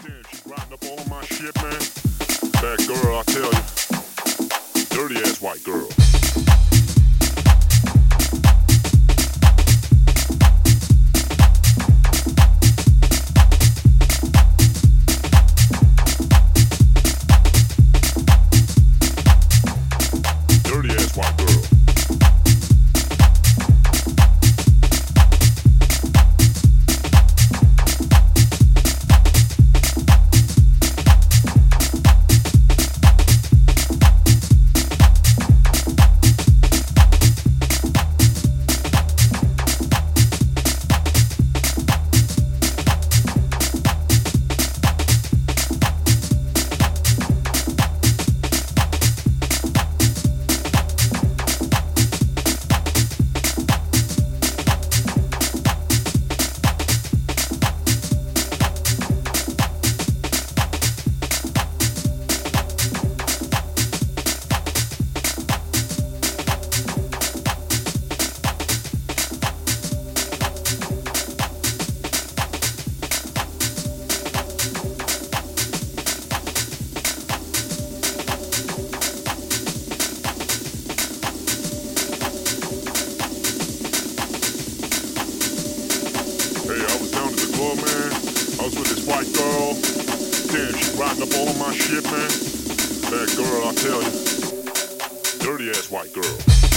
She up all my shit, man. That girl, I tell you. Dirty ass white girl. White girl. Damn, she riding up all of my shit, man. That girl, I tell you. Dirty ass white girl.